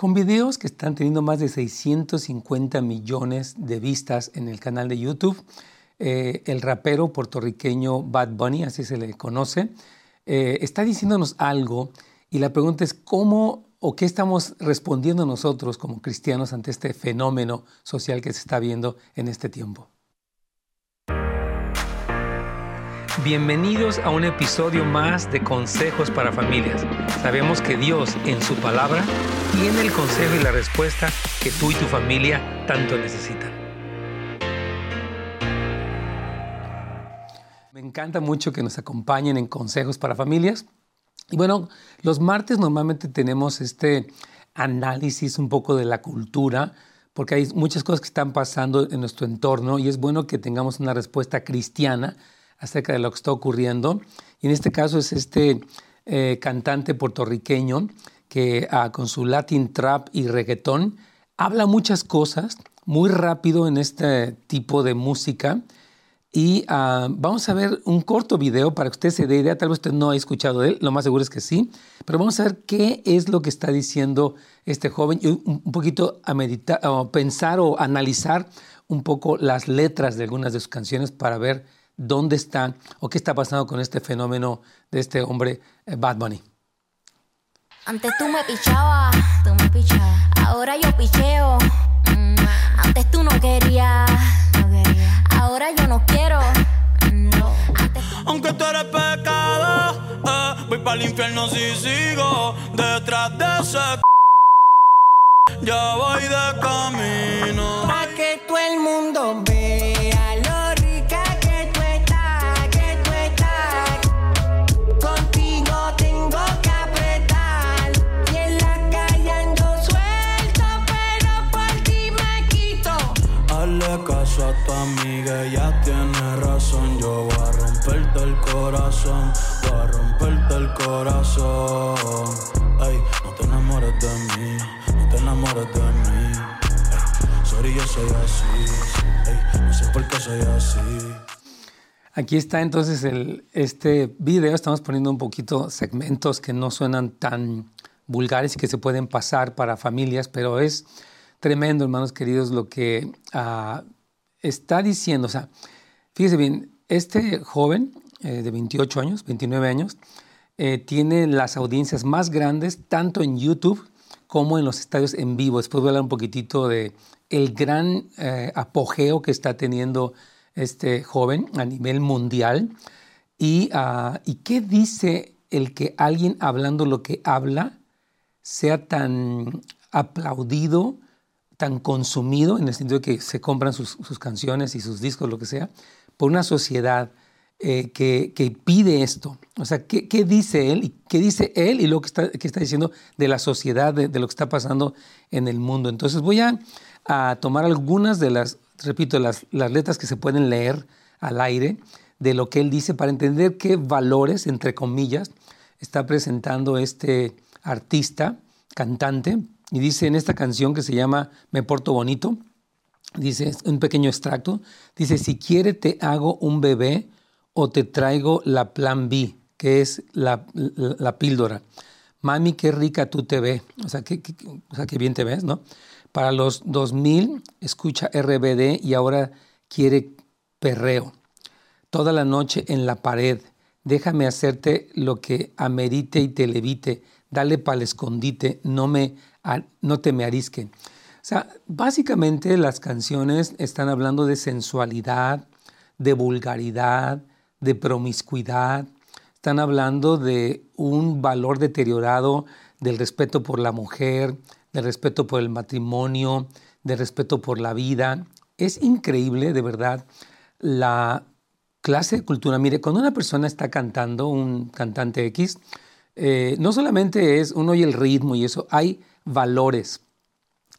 con videos que están teniendo más de 650 millones de vistas en el canal de YouTube. Eh, el rapero puertorriqueño Bad Bunny, así se le conoce, eh, está diciéndonos algo y la pregunta es cómo o qué estamos respondiendo nosotros como cristianos ante este fenómeno social que se está viendo en este tiempo. Bienvenidos a un episodio más de Consejos para Familias. Sabemos que Dios en su palabra tiene el consejo y la respuesta que tú y tu familia tanto necesitan. Me encanta mucho que nos acompañen en Consejos para Familias. Y bueno, los martes normalmente tenemos este análisis un poco de la cultura, porque hay muchas cosas que están pasando en nuestro entorno y es bueno que tengamos una respuesta cristiana acerca de lo que está ocurriendo. Y en este caso es este eh, cantante puertorriqueño que ah, con su Latin Trap y reggaetón habla muchas cosas muy rápido en este tipo de música. Y ah, vamos a ver un corto video para que usted se dé idea. Tal vez usted no ha escuchado de él, lo más seguro es que sí. Pero vamos a ver qué es lo que está diciendo este joven y un poquito a meditar, o pensar o analizar un poco las letras de algunas de sus canciones para ver dónde está o qué está pasando con este fenómeno de este hombre eh, Bad Bunny. Antes tú me pichabas, tú me pichabas. Ahora yo picheo. Mm, antes tú no querías, ahora yo no quiero. No. Aunque tú eres pecado, eh, voy para el infierno si sigo detrás de ese. Ya voy de camino. Pa' que todo el mundo vea. Amiga, ya tiene razón. Yo voy a romperte el corazón, voy a romperte el corazón. Ay, no te enamores de mí, no te enamores de mí. sorry, yo soy así. no sé por qué soy así. Aquí está entonces el, este video. Estamos poniendo un poquito segmentos que no suenan tan vulgares y que se pueden pasar para familias, pero es tremendo, hermanos queridos, lo que uh, está diciendo, o sea, fíjese bien, este joven eh, de 28 años, 29 años, eh, tiene las audiencias más grandes tanto en YouTube como en los estadios en vivo. Después voy a hablar un poquitito de el gran eh, apogeo que está teniendo este joven a nivel mundial. Ah, y, qué dice el que alguien hablando lo que habla sea tan aplaudido tan consumido, en el sentido de que se compran sus, canciones y sus discos, lo que sea, por una sociedad eh, que, pide esto. O sea, ¿qué, dice él? ¿Y ¿Qué dice él y lo que está, que está diciendo de la sociedad, de, lo que está pasando en el mundo? Entonces voy a, tomar algunas de las, repito, las letras que se pueden leer al aire de lo que él dice para entender qué valores, entre comillas, está presentando este artista, cantante, y dice en esta canción que se llama Me Porto Bonito, dice un pequeño extracto, dice, si quiere te hago un bebé o te traigo la plan B, que es la, píldora. Mami, qué rica tú te ves. O sea, qué, o sea, qué bien te ves, ¿no? Para los 2000 escucha RBD y ahora quiere perreo. Toda la noche en la pared. Déjame hacerte lo que amerite y te levite. Dale pa'l escondite. No me no te me arisquen. O sea, básicamente las canciones están hablando de sensualidad, de vulgaridad, de promiscuidad, están hablando de un valor deteriorado del respeto por la mujer, del respeto por el matrimonio, del respeto por la vida. Es increíble, de verdad, la clase de cultura. Mire, cuando una persona está cantando, un cantante X, eh, no solamente es uno y el ritmo y eso, hay valores,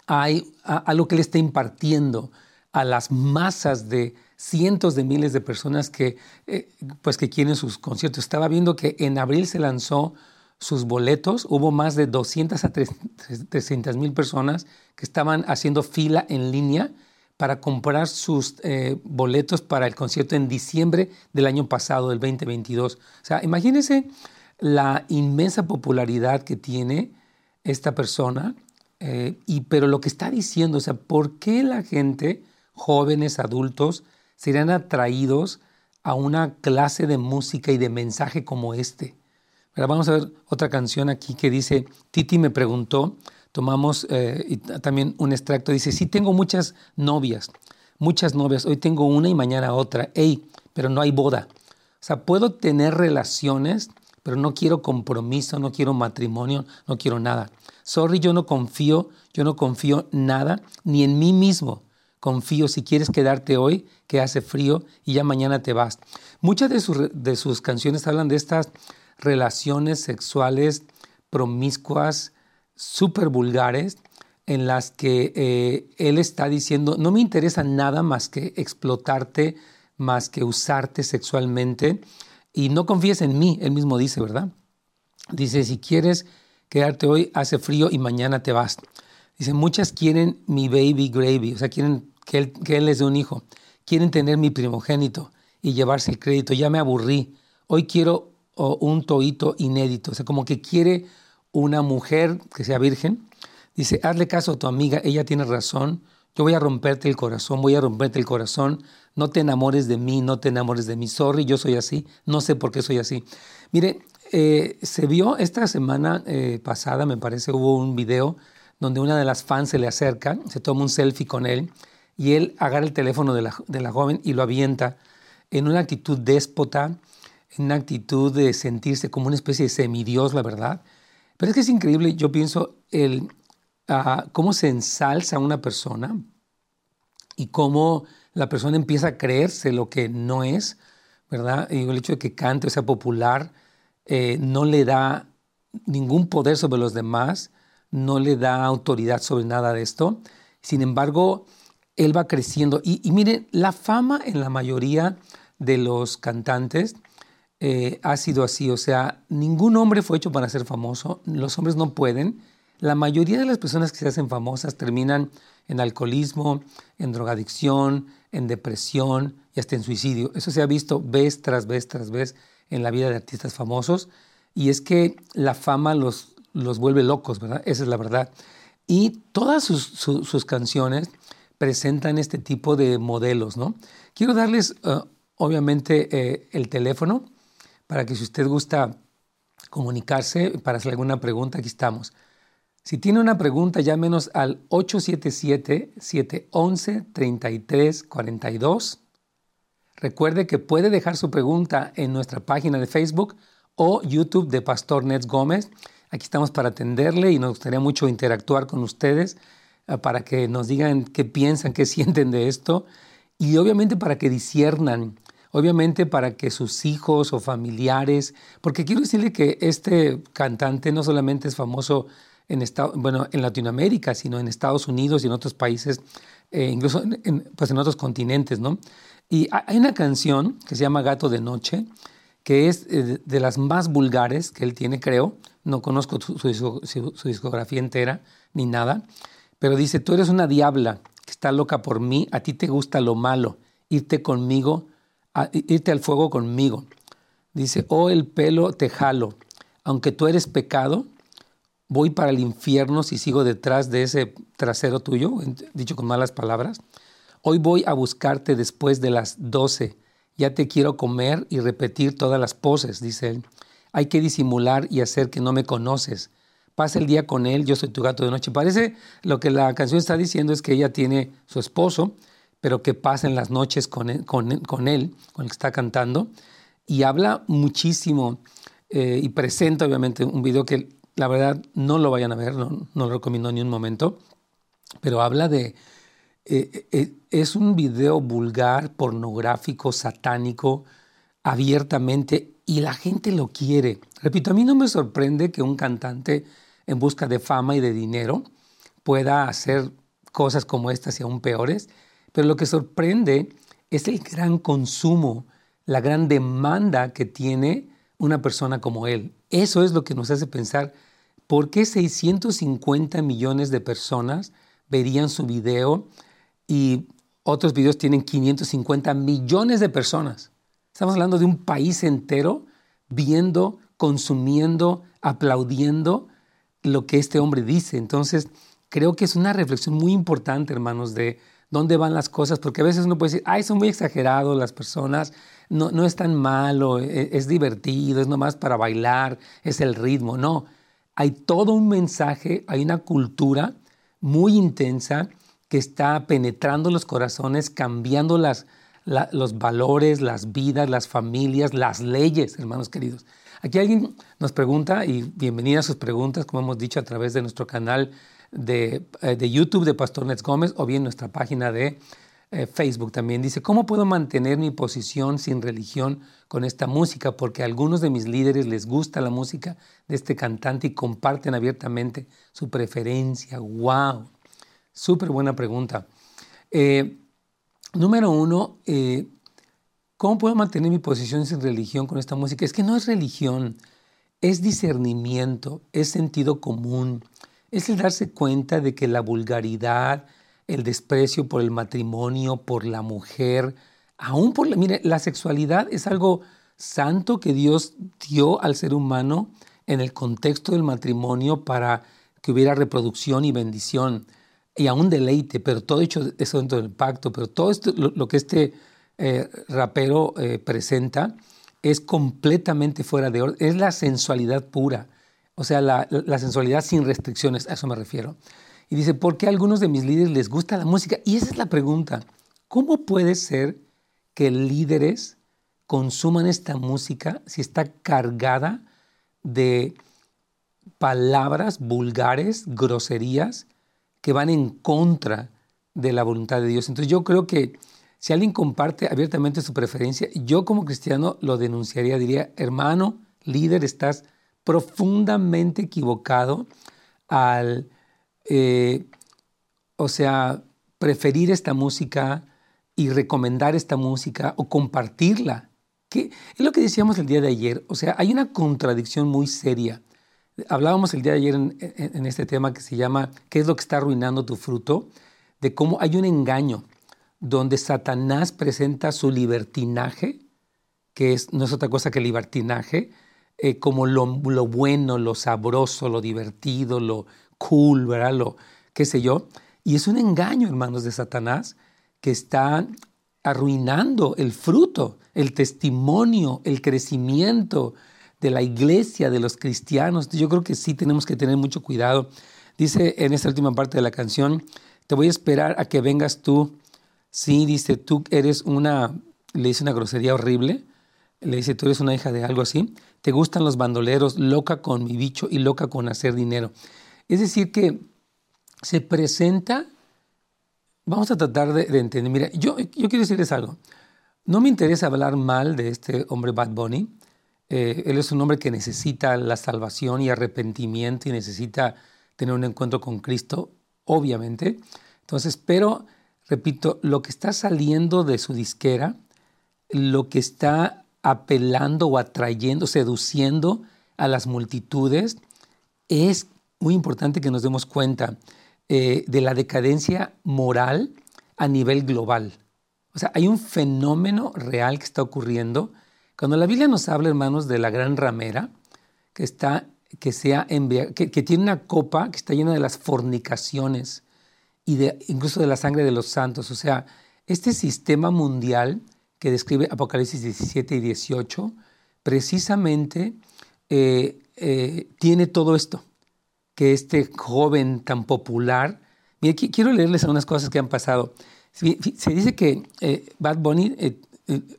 hay algo que le está impartiendo a las masas de cientos de miles de personas que, eh, pues que quieren sus conciertos. Estaba viendo que en abril se lanzó sus boletos, hubo más de 200 a 300 mil personas que estaban haciendo fila en línea para comprar sus eh, boletos para el concierto en diciembre del año pasado, del 2022. O sea, imagínense la inmensa popularidad que tiene esta persona Eh, y, pero lo que está diciendo, o sea, ¿por qué la gente, jóvenes, adultos, serían atraídos a una clase de música y de mensaje como este? vamos a ver otra canción aquí que dice, Titi me preguntó, tomamos eh, también un extracto, dice, sí tengo muchas novias, muchas novias, hoy tengo una y mañana otra, ey, pero no hay boda. O sea, puedo tener relaciones, pero no quiero compromiso, no quiero matrimonio, no quiero nada. Sorry, yo no confío, yo no confío nada, ni en mí mismo. Confío si quieres quedarte hoy, que hace frío y ya mañana te vas. Muchas de sus, de sus canciones hablan de estas relaciones sexuales promiscuas, súper vulgares, en las que eh, él está diciendo, no me interesa nada más que explotarte, más que usarte sexualmente, y no confíes en mí, él mismo dice, ¿verdad? Dice, si quieres quedarte hoy, hace frío y mañana te vas. Dice, muchas quieren mi baby gravy, o sea, quieren que él, les dé un hijo, quieren tener mi primogénito y llevarse el crédito, ya me aburrí, hoy quiero un toito inédito, o sea, como que quiere una mujer que sea virgen. Dice, hazle caso a tu amiga, ella tiene razón, yo voy a romperte el corazón, voy a romperte el corazón, no te enamores de mí, no te enamores de mí, sorry, yo soy así, no sé por qué soy así. Mire, eh, se vio esta semana eh, pasada, me parece, hubo un video donde una de las fans se le acerca, se toma un selfie con él y él agarra el teléfono de la, de la joven y lo avienta en una actitud déspota, en una actitud de sentirse como una especie de semidios, la verdad. Pero es que es increíble, yo pienso, el, cómo se ensalza una persona y cómo la persona empieza a creerse lo que no es, ¿verdad? Y el hecho de que cante o sea popular eh, no le da ningún poder sobre los demás, no le da autoridad sobre nada de esto. Sin embargo, él va creciendo. Y, y miren, la fama en la mayoría de los cantantes eh, ha sido así. O sea, ningún hombre fue hecho para ser famoso. Los hombres no pueden. La mayoría de las personas que se hacen famosas terminan en alcoholismo, en drogadicción, en depresión y hasta en suicidio. Eso se ha visto vez tras vez tras vez en la vida de artistas famosos. Y es que la fama los, los vuelve locos, ¿verdad? Esa es la verdad. Y todas sus, canciones presentan este tipo de modelos, ¿no? Quiero darles, uh, obviamente, eh, el teléfono para que si usted gusta comunicarse para hacer alguna pregunta, aquí estamos. Si tiene una pregunta, llámenos al 877-711-3342. Recuerde que puede dejar su pregunta en nuestra página de Facebook o YouTube de Pastor Nets Gómez. Aquí estamos para atenderle y nos gustaría mucho interactuar con ustedes eh, para que nos digan qué piensan, qué sienten de esto y obviamente para que disiernan obviamente para que sus hijos o familiares, porque quiero decirle que este cantante no solamente es famoso en, bueno, en Latinoamérica, sino en Estados Unidos y en otros países, eh, incluso en, pues en otros continentes, ¿no? Y hay una canción que se llama Gato de Noche, que es eh, de las más vulgares que él tiene, creo. No conozco su, su discografía entera ni nada, pero dice, tú eres una diabla que está loca por mí, a ti te gusta lo malo, irte conmigo irte al fuego conmigo. Dice, oh el pelo te jalo, aunque tú eres pecado, voy para el infierno si sigo detrás de ese trasero tuyo, dicho con malas palabras. Hoy voy a buscarte después de las doce. Ya te quiero comer y repetir todas las poses, dice él. Hay que disimular y hacer que no me conoces. Pasa el día con él, yo soy tu gato de noche. Parece lo que la canción está diciendo es que ella tiene su esposo, pero que pasen las noches con él, con, con, él, con el que está cantando, y habla muchísimo eh, y presenta obviamente un video que la verdad no lo vayan a ver, no, no lo recomiendo ni un momento, pero habla de, eh, eh, es un video vulgar, pornográfico, satánico, abiertamente, y la gente lo quiere. Repito, a mí no me sorprende que un cantante en busca de fama y de dinero pueda hacer cosas como estas y aún peores, pero lo que sorprende es el gran consumo, la gran demanda que tiene una persona como él. Eso es lo que nos hace pensar por qué 650 millones de personas verían su video y otros videos tienen 550 millones de personas. Estamos hablando de un país entero viendo, consumiendo, aplaudiendo lo que este hombre dice. Entonces, creo que es una reflexión muy importante, hermanos, de dónde van las cosas, porque a veces uno puede decir, ay, son muy exagerados las personas, no, no es tan malo, es, es divertido, es nomás para bailar, es el ritmo. No, hay todo un mensaje, hay una cultura muy intensa que está penetrando los corazones, cambiando las, los valores, las vidas, las familias, las leyes, hermanos queridos. Aquí alguien nos pregunta, y bienvenida a sus preguntas, como hemos dicho, a través de nuestro canal de, eh, de YouTube de Pastor Nets Gómez o bien nuestra página de eh, Facebook también. Dice, ¿cómo puedo mantener mi posición sin religión con esta música? Porque a algunos de mis líderes les gusta la música de este cantante y comparten abiertamente su preferencia. ¡Wow! Súper buena pregunta. Eh, número uno, ¿cómo puedo mantener mi posición sin religión con esta música? Es que no es religión, es discernimiento, es sentido común, es el darse cuenta de que la vulgaridad, el desprecio por el matrimonio, por la mujer, aún por la, mire, la sexualidad es algo santo que Dios dio al ser humano en el contexto del matrimonio para que hubiera reproducción y bendición y aún deleite, pero todo hecho eso dentro del pacto, pero todo esto, lo, que este eh, rapero eh, presenta es completamente fuera de orden, es la sensualidad pura. O sea, la, sensualidad sin restricciones, a eso me refiero. Y dice, ¿por qué a algunos de mis líderes les gusta la música? Y esa es la pregunta. ¿Cómo puede ser que líderes consuman esta música si está cargada de palabras vulgares, groserías, que van en contra de la voluntad de Dios? Entonces yo creo que si alguien comparte abiertamente su preferencia, yo como cristiano lo denunciaría, diría, hermano, líder, estás profundamente equivocado al, eh, o sea, preferir esta música y recomendar esta música o compartirla. Que es lo que decíamos el día de ayer. O sea, hay una contradicción muy seria. Hablábamos el día de ayer en, en este tema que se llama ¿Qué es lo que está arruinando tu fruto? De cómo hay un engaño donde Satanás presenta su libertinaje, que es, no es otra cosa que libertinaje, eh, como lo, bueno, lo sabroso, lo divertido, lo cool, ¿verdad? Lo qué sé yo. Y es un engaño, hermanos, de Satanás que está arruinando el fruto, el testimonio, el crecimiento de la iglesia, de los cristianos. Yo creo que sí tenemos que tener mucho cuidado. Dice en esta última parte de la canción, te voy a esperar a que vengas tú. Sí, dice, tú eres una, le dice una grosería horrible, le dice, tú eres una hija de algo así te gustan los bandoleros, loca con mi bicho y loca con hacer dinero. Es decir, que se presenta, vamos a tratar de, entender, mira, yo, yo quiero decirles algo, no me interesa hablar mal de este hombre Bad Bunny, eh, él es un hombre que necesita la salvación y arrepentimiento y necesita tener un encuentro con Cristo, obviamente. Entonces, pero, repito, lo que está saliendo de su disquera, lo que está apelando o atrayendo, seduciendo a las multitudes, es muy importante que nos demos cuenta eh, de la decadencia moral a nivel global. O sea, hay un fenómeno real que está ocurriendo. Cuando la Biblia nos habla, hermanos, de la gran ramera, que, está, que, que tiene una copa que está llena de las fornicaciones y de, incluso de la sangre de los santos. O sea, este sistema mundial que describe Apocalipsis 17 y 18, precisamente eh, eh, tiene todo esto, que este joven tan popular, mire, quiero leerles algunas cosas que han pasado. Se dice que eh, Bad Bunny,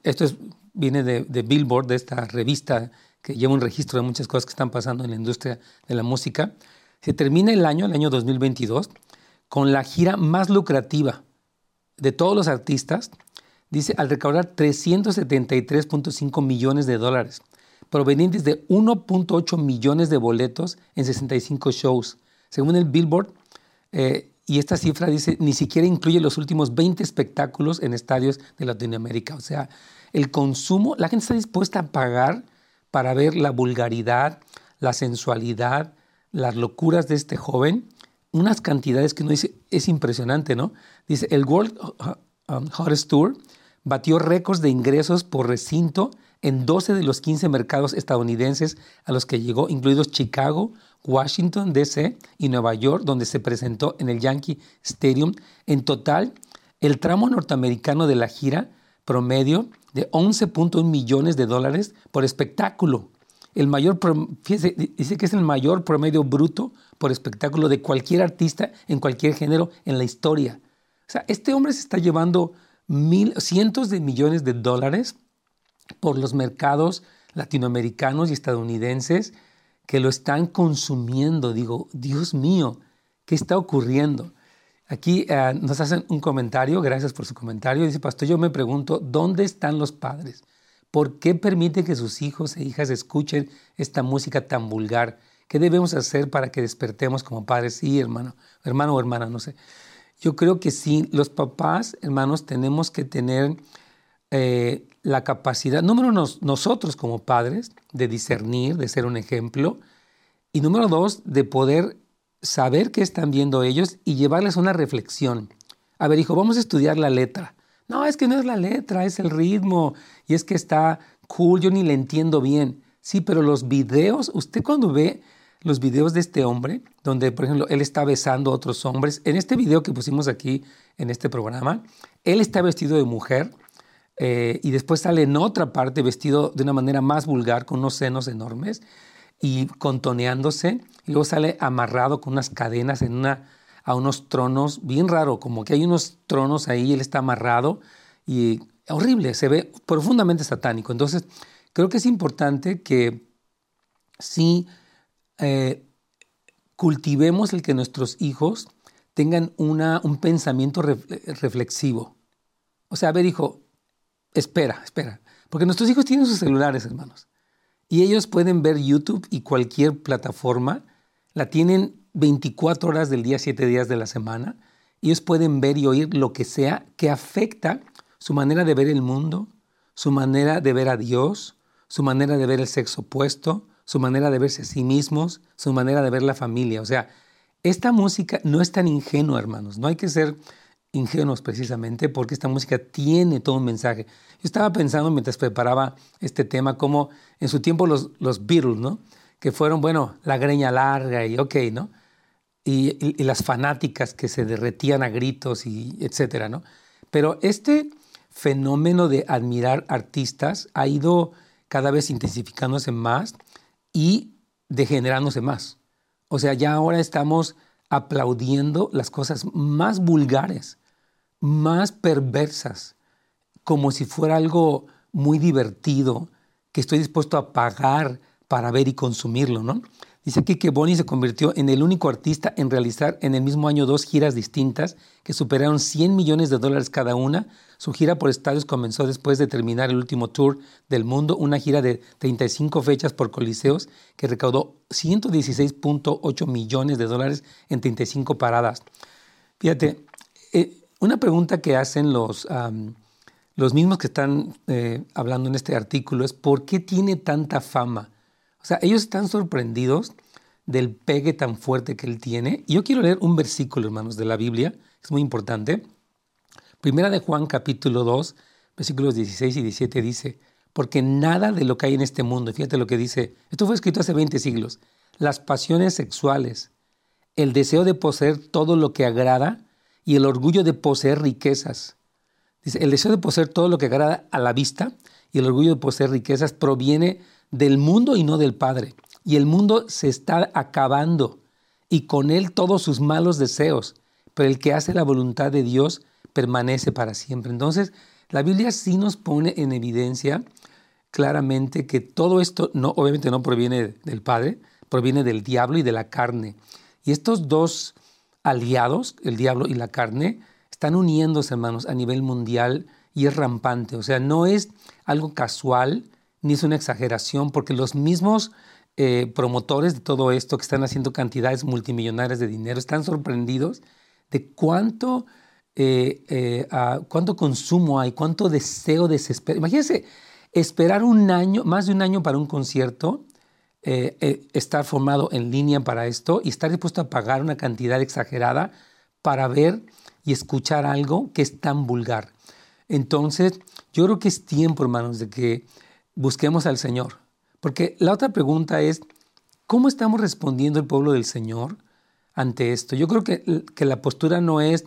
esto viene de, de, Billboard, de esta revista que lleva un registro de muchas cosas que están pasando en la industria de la música, se termina el año, el año 2022, con la gira más lucrativa de todos los artistas dice, al recaudar 373.5 millones de dólares, provenientes de 1.8 millones de boletos en 65 shows. Según el Billboard, eh, y esta cifra dice, ni siquiera incluye los últimos 20 espectáculos en estadios de Latinoamérica. O sea, el consumo, la gente está dispuesta a pagar para ver la vulgaridad, la sensualidad, las locuras de este joven, unas cantidades que uno dice, es impresionante, ¿no? Dice, el World um, Hottest Tour batió récords de ingresos por recinto en 12 de los 15 mercados estadounidenses a los que llegó, incluidos Chicago, Washington, D.C. y Nueva York, donde se presentó en el Yankee Stadium. En total, el tramo norteamericano de la gira promedio de 11.1 millones de dólares por espectáculo. El mayor, dice que es el mayor promedio bruto por espectáculo de cualquier artista en cualquier género en la historia. O sea, este hombre se está llevando mil, cientos de millones de dólares por los mercados latinoamericanos y estadounidenses que lo están consumiendo. Digo, Dios mío, ¿qué está ocurriendo? Aquí eh, nos hacen un comentario, gracias por su comentario. Dice, Pastor, yo me pregunto, ¿dónde están los padres? ¿Por qué permite que sus hijos e hijas escuchen esta música tan vulgar? ¿Qué debemos hacer para que despertemos como padres? Sí, hermano, hermano o hermana, no sé. Yo creo que sí, los papás, hermanos, tenemos que tener eh, la capacidad, número uno, nosotros como padres, de discernir, de ser un ejemplo, y número dos, de poder saber qué están viendo ellos y llevarles una reflexión. A ver, hijo, vamos a estudiar la letra. No, es que no es la letra, es el ritmo, y es que está cool, yo ni le entiendo bien. Sí, pero los videos, usted cuando ve los videos de este hombre, donde, por ejemplo, él está besando a otros hombres, en este video que pusimos aquí en este programa, él está vestido de mujer, eh, y después sale en otra parte vestido de una manera más vulgar, con unos senos enormes y contoneándose, y luego sale amarrado con unas cadenas en una, a unos tronos, bien raro, como que hay unos tronos ahí, él está amarrado y horrible, se ve profundamente satánico. Entonces, creo que es importante que sí eh, cultivemos el que nuestros hijos tengan una, un pensamiento reflexivo. O sea, a ver, hijo, espera, espera. Porque nuestros hijos tienen sus celulares, hermanos. Y ellos pueden ver YouTube y cualquier plataforma. La tienen 24 horas del día, 7 días de la semana. Ellos pueden ver y oír lo que sea que afecta su manera de ver el mundo, su manera de ver a Dios, su manera de ver el sexo opuesto, su manera de verse a sí mismos, su manera de ver la familia. O sea, esta música no es tan ingenua, hermanos. No hay que ser ingenuos precisamente porque esta música tiene todo un mensaje. Yo estaba pensando mientras preparaba este tema como en su tiempo los, los Beatles, ¿no? Que fueron, bueno, la greña larga y ok, ¿no? Y, y, las fanáticas que se derretían a gritos y etcétera, ¿no? Pero este fenómeno de admirar artistas ha ido cada vez intensificándose más y degenerándose más. O sea, ya ahora estamos aplaudiendo las cosas más vulgares más perversas, como si fuera algo muy divertido que estoy dispuesto a pagar para ver y consumirlo, ¿no? Dice aquí que Bonnie se convirtió en el único artista en realizar en el mismo año dos giras distintas que superaron 100 millones de dólares cada una. Su gira por estadios comenzó después de terminar el último tour del mundo, una gira de 35 fechas por coliseos que recaudó 116.8 millones de dólares en 35 paradas. Fíjate, eh, una pregunta que hacen los, los mismos que están eh, hablando en este artículo es ¿por qué tiene tanta fama? O sea, ellos están sorprendidos del pegue tan fuerte que él tiene. Y yo quiero leer un versículo, hermanos, de la Biblia, es muy importante. Primera de Juan capítulo 2, versículos 16 y 17 dice, porque nada de lo que hay en este mundo, fíjate lo que dice, esto fue escrito hace 20 siglos, las pasiones sexuales, el deseo de poseer todo lo que agrada, y el orgullo de poseer riquezas. Dice, el deseo de poseer todo lo que agrada a la vista y el orgullo de poseer riquezas proviene del mundo y no del Padre. Y el mundo se está acabando y con él todos sus malos deseos, pero el que hace la voluntad de Dios permanece para siempre. Entonces, la Biblia sí nos pone en evidencia claramente que todo esto no obviamente no proviene del Padre, proviene del diablo y de la carne. Y estos dos aliados, el diablo y la carne, están uniéndose, hermanos, a nivel mundial y es rampante. O sea, no es algo casual ni es una exageración, porque los mismos eh, promotores de todo esto que están haciendo cantidades multimillonarias de dinero están sorprendidos de cuánto, eh, eh, cuánto consumo hay, cuánto deseo desespero. Imagínense esperar un año, más de un año para un concierto estar formado en línea para esto y estar dispuesto a pagar una cantidad exagerada para ver y escuchar algo que es tan vulgar. Entonces, yo creo que es tiempo, hermanos, de que busquemos al Señor. Porque la otra pregunta es, ¿cómo estamos respondiendo el pueblo del Señor ante esto? Yo creo que, que la postura no es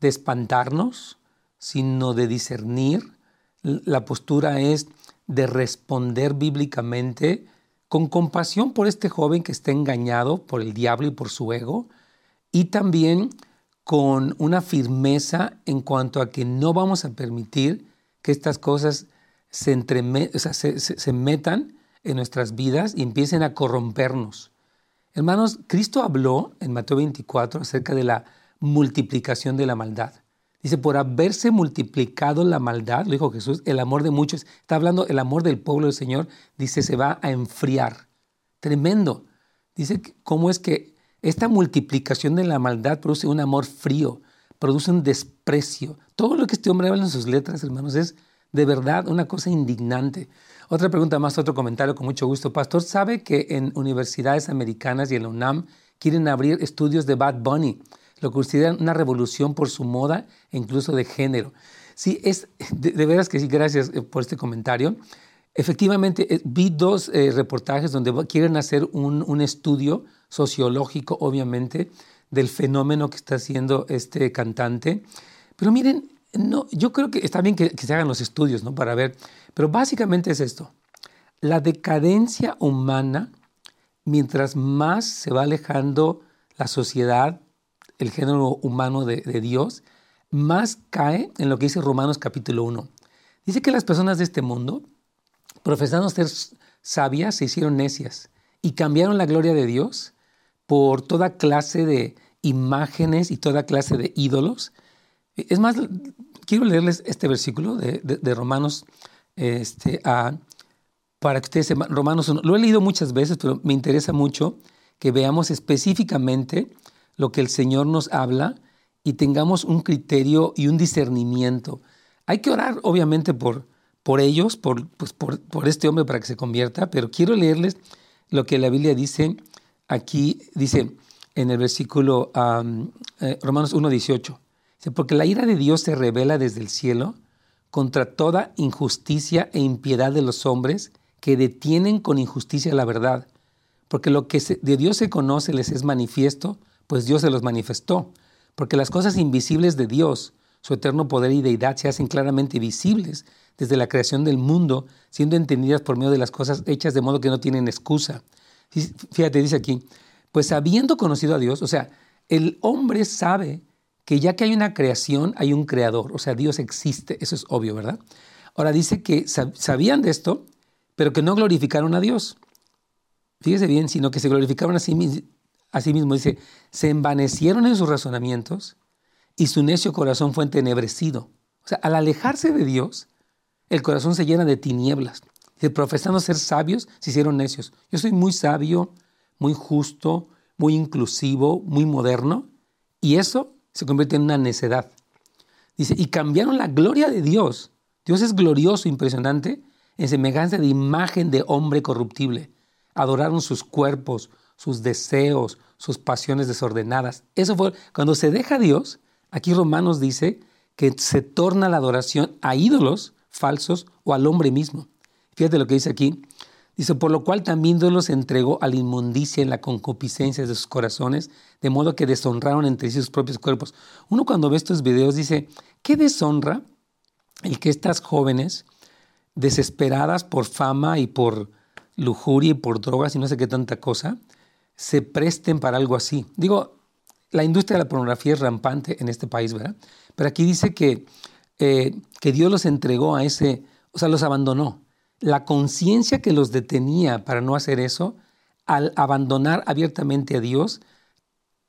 de espantarnos, sino de discernir. La postura es de responder bíblicamente con compasión por este joven que está engañado por el diablo y por su ego, y también con una firmeza en cuanto a que no vamos a permitir que estas cosas se, se, metan en nuestras vidas y empiecen a corrompernos. Hermanos, Cristo habló en Mateo 24 acerca de la multiplicación de la maldad. Dice, por haberse multiplicado la maldad, lo dijo Jesús, el amor de muchos, está hablando el amor del pueblo del Señor, dice, se va a enfriar. Tremendo. Dice, ¿cómo es que esta multiplicación de la maldad produce un amor frío, produce un desprecio? Todo lo que este hombre habla en sus letras, hermanos, es de verdad una cosa indignante. Otra pregunta más, otro comentario con mucho gusto. Pastor, ¿sabe que en universidades americanas y en la UNAM quieren abrir estudios de Bad Bunny? lo consideran una revolución por su moda e incluso de género. Sí, es de, veras que sí, gracias eh, por este comentario. Efectivamente, eh, vi dos eh, reportajes donde quieren hacer un, estudio sociológico, obviamente, del fenómeno que está haciendo este cantante. Pero miren, no, yo creo que está bien que, se hagan los estudios, ¿no? Para ver. Pero básicamente es esto. La decadencia humana, mientras más se va alejando la sociedad el género humano de, Dios, más cae en lo que dice Romanos capítulo 1. Dice que las personas de este mundo, profesando ser sabias, se hicieron necias y cambiaron la gloria de Dios por toda clase de imágenes y toda clase de ídolos. Es más, quiero leerles este versículo de, Romanos este, para que ustedes sepan. Romanos 1. Lo he leído muchas veces, pero me interesa mucho que veamos específicamente lo que el Señor nos habla y tengamos un criterio y un discernimiento. Hay que orar, obviamente, por, por ellos, por, pues, por, este hombre para que se convierta, pero quiero leerles lo que la Biblia dice aquí, dice en el versículo eh, Romanos 1.18, dice, porque la ira de Dios se revela desde el cielo contra toda injusticia e impiedad de los hombres que detienen con injusticia la verdad, porque lo que de Dios se conoce les es manifiesto, pues Dios se los manifestó, porque las cosas invisibles de Dios, su eterno poder y deidad, se hacen claramente visibles desde la creación del mundo, siendo entendidas por medio de las cosas hechas de modo que no tienen excusa. Fíjate, dice aquí, pues habiendo conocido a Dios, o sea, el hombre sabe que ya que hay una creación, hay un creador, o sea, Dios existe, eso es obvio, ¿verdad? Ahora dice que sabían de esto, pero que no glorificaron a Dios. Fíjese bien, sino que se glorificaron a sí, Asimismo dice, se envanecieron en sus razonamientos y su necio corazón fue entenebrecido. O sea, al alejarse de Dios, el corazón se llena de tinieblas. Y profesando ser sabios, se hicieron necios. Yo soy muy sabio, muy justo, muy inclusivo, muy moderno, y eso se convierte en una necedad. Dice, y cambiaron la gloria de Dios. Dios es glorioso, impresionante, en semejanza de imagen de hombre corruptible. Adoraron sus cuerpos, sus deseos, sus pasiones desordenadas. Eso fue cuando se deja a Dios. Aquí Romanos dice que se torna la adoración a ídolos falsos o al hombre mismo. Fíjate lo que dice aquí. Dice, por lo cual también Dios los entregó a la inmundicia en la concupiscencia de sus corazones, de modo que deshonraron entre sí sus propios cuerpos. Uno cuando ve estos videos dice, ¿qué deshonra el que estas jóvenes, desesperadas por fama y por lujuria y por drogas y no sé qué tanta cosa, se presten para algo así. Digo, la industria de la pornografía es rampante en este país, ¿verdad? Pero aquí dice que, eh, que Dios los entregó a ese, o sea, los abandonó. La conciencia que los detenía para no hacer eso, al abandonar abiertamente a Dios,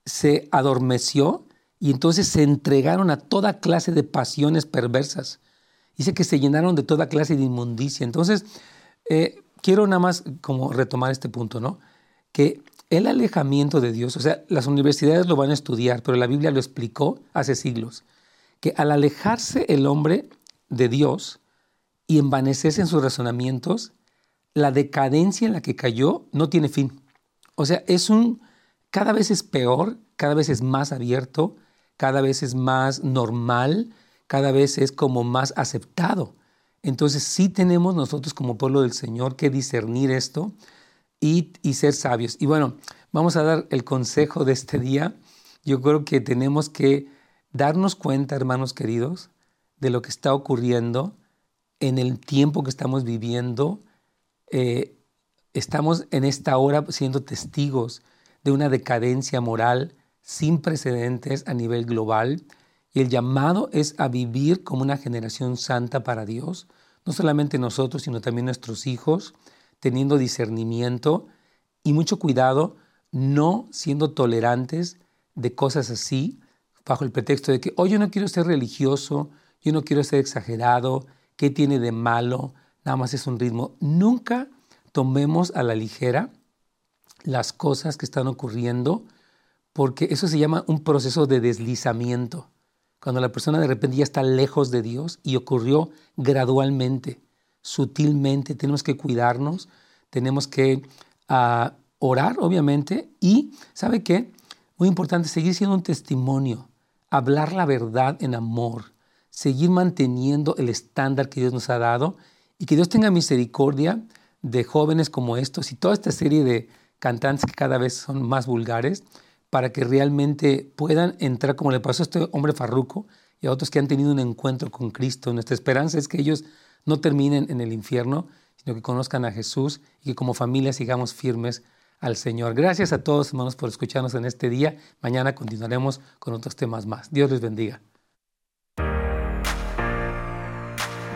se adormeció y entonces se entregaron a toda clase de pasiones perversas. Dice que se llenaron de toda clase de inmundicia. Entonces, eh, quiero nada más como retomar este punto, ¿no? Que el alejamiento de Dios, o sea, las universidades lo van a estudiar, pero la Biblia lo explicó hace siglos, que al alejarse el hombre de Dios y envanecerse en sus razonamientos, la decadencia en la que cayó no tiene fin. O sea, es un, cada vez es peor, cada vez es más abierto, cada vez es más normal, cada vez es como más aceptado. Entonces sí tenemos nosotros como pueblo del Señor que discernir esto y, y ser sabios. Y bueno, vamos a dar el consejo de este día. Yo creo que tenemos que darnos cuenta, hermanos queridos, de lo que está ocurriendo en el tiempo que estamos viviendo. Eh, estamos en esta hora siendo testigos de una decadencia moral sin precedentes a nivel global y el llamado es a vivir como una generación santa para Dios, no solamente nosotros, sino también nuestros hijos, teniendo discernimiento y mucho cuidado, no siendo tolerantes de cosas así, bajo el pretexto de que, oh, yo no quiero ser religioso, yo no quiero ser exagerado, ¿qué tiene de malo? Nada más es un ritmo. Nunca tomemos a la ligera las cosas que están ocurriendo, porque eso se llama un proceso de deslizamiento. Cuando la persona de repente ya está lejos de Dios y ocurrió gradualmente, sutilmente, tenemos que cuidarnos, tenemos que uh, orar, obviamente, y, ¿sabe qué? Muy importante, seguir siendo un testimonio, hablar la verdad en amor, seguir manteniendo el estándar que Dios nos ha dado y que Dios tenga misericordia de jóvenes como estos y toda esta serie de cantantes que cada vez son más vulgares para que realmente puedan entrar, como le pasó a este hombre farruco y a otros que han tenido un encuentro con Cristo. Nuestra esperanza es que ellos no terminen en el infierno, sino que conozcan a Jesús y que como familia sigamos firmes al Señor. Gracias a todos, hermanos, por escucharnos en este día. Mañana continuaremos con otros temas más. Dios les bendiga.